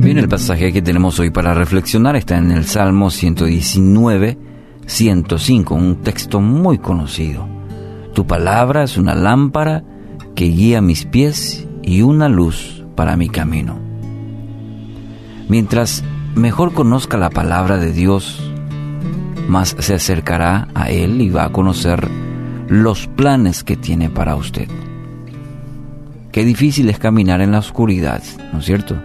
Bien, el pasaje que tenemos hoy para reflexionar está en el Salmo 119, 105, un texto muy conocido. Tu palabra es una lámpara que guía mis pies y una luz para mi camino. Mientras mejor conozca la palabra de Dios, más se acercará a Él y va a conocer los planes que tiene para usted. Qué difícil es caminar en la oscuridad, ¿no es cierto?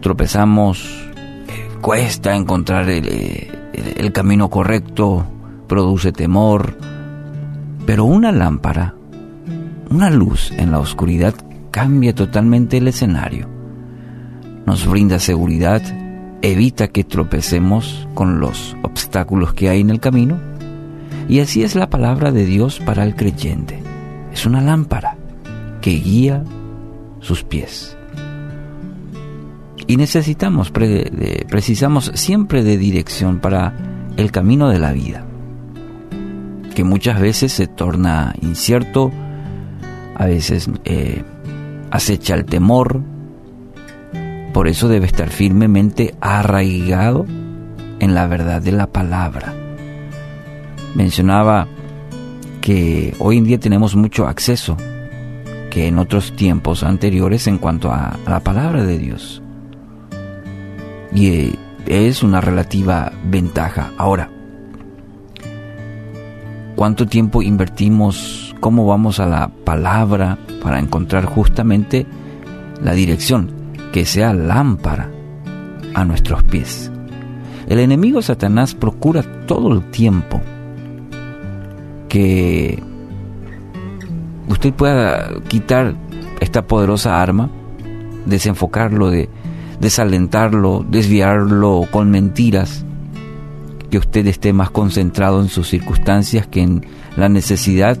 Tropezamos, eh, cuesta encontrar eh, el, el camino correcto, produce temor, pero una lámpara, una luz en la oscuridad cambia totalmente el escenario. Nos brinda seguridad, evita que tropecemos con los obstáculos que hay en el camino. Y así es la palabra de Dios para el creyente. Es una lámpara que guía sus pies. Y necesitamos, precisamos siempre de dirección para el camino de la vida, que muchas veces se torna incierto, a veces eh, acecha el temor, por eso debe estar firmemente arraigado en la verdad de la palabra. Mencionaba que hoy en día tenemos mucho acceso que en otros tiempos anteriores en cuanto a, la palabra de Dios. Y eh, es una relativa ventaja. Ahora, ¿cuánto tiempo invertimos? ¿Cómo vamos a la palabra para encontrar justamente la dirección? que sea lámpara a nuestros pies. El enemigo Satanás procura todo el tiempo que usted pueda quitar esta poderosa arma, desenfocarlo, de, desalentarlo, desviarlo con mentiras, que usted esté más concentrado en sus circunstancias que en la necesidad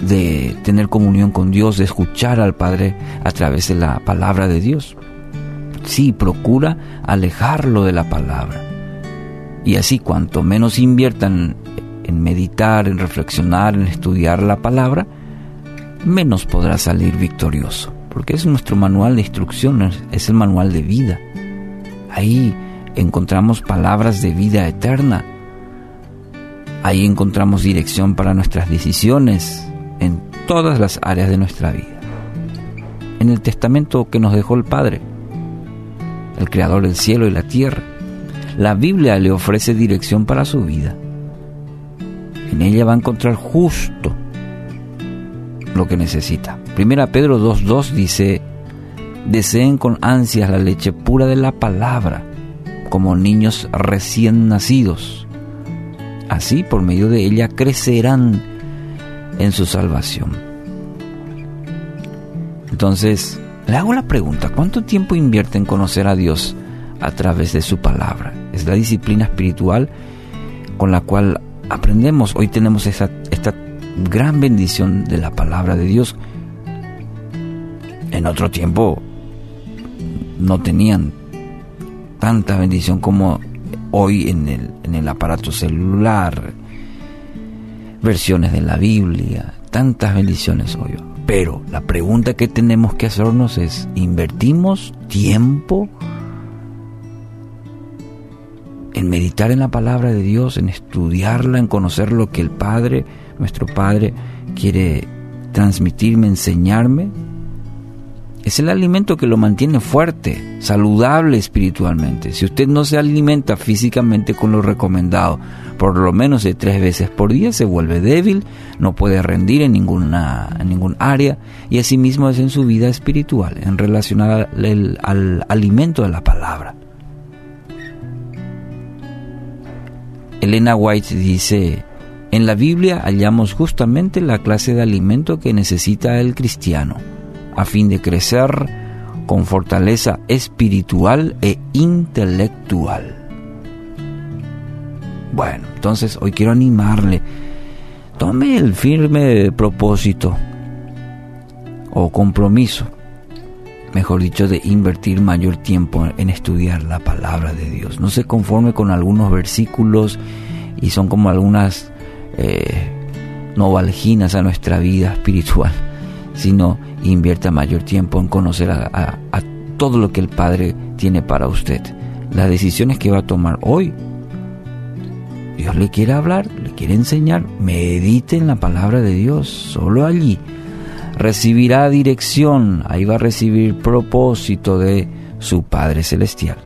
de tener comunión con Dios, de escuchar al Padre a través de la palabra de Dios. Sí, procura alejarlo de la palabra. Y así cuanto menos inviertan en meditar, en reflexionar, en estudiar la palabra, menos podrá salir victorioso. Porque es nuestro manual de instrucciones, es el manual de vida. Ahí encontramos palabras de vida eterna. Ahí encontramos dirección para nuestras decisiones, en todas las áreas de nuestra vida. En el testamento que nos dejó el Padre, el Creador del cielo y la tierra, la Biblia le ofrece dirección para su vida. En ella va a encontrar justo lo que necesita. Primera Pedro 2.2 dice, deseen con ansias la leche pura de la palabra, como niños recién nacidos. Así, por medio de ella, crecerán en su salvación. Entonces, le hago la pregunta, ¿cuánto tiempo invierte en conocer a Dios a través de su palabra? Es la disciplina espiritual con la cual aprendemos. Hoy tenemos esta, gran bendición de la palabra de Dios. En otro tiempo no tenían tanta bendición como hoy en el, en el aparato celular, versiones de la Biblia, tantas bendiciones hoy. Pero la pregunta que tenemos que hacernos es, ¿invertimos tiempo en meditar en la palabra de Dios, en estudiarla, en conocer lo que el Padre, nuestro Padre, quiere transmitirme, enseñarme? Es el alimento que lo mantiene fuerte, saludable espiritualmente. Si usted no se alimenta físicamente con lo recomendado, por lo menos de tres veces por día, se vuelve débil, no puede rendir en ninguna en ningún área y asimismo es en su vida espiritual, en relación al, al alimento de la palabra. Elena White dice, en la Biblia hallamos justamente la clase de alimento que necesita el cristiano a fin de crecer con fortaleza espiritual e intelectual. Bueno, entonces hoy quiero animarle. Tome el firme propósito o compromiso, mejor dicho, de invertir mayor tiempo en estudiar la palabra de Dios. No se conforme con algunos versículos y son como algunas... Eh, novalginas a nuestra vida espiritual, sino invierta mayor tiempo en conocer a, a todo lo que el Padre tiene para usted. Las decisiones que va a tomar hoy Dios le quiere hablar, le quiere enseñar, medite en la palabra de Dios, solo allí. Recibirá dirección, ahí va a recibir propósito de su Padre Celestial.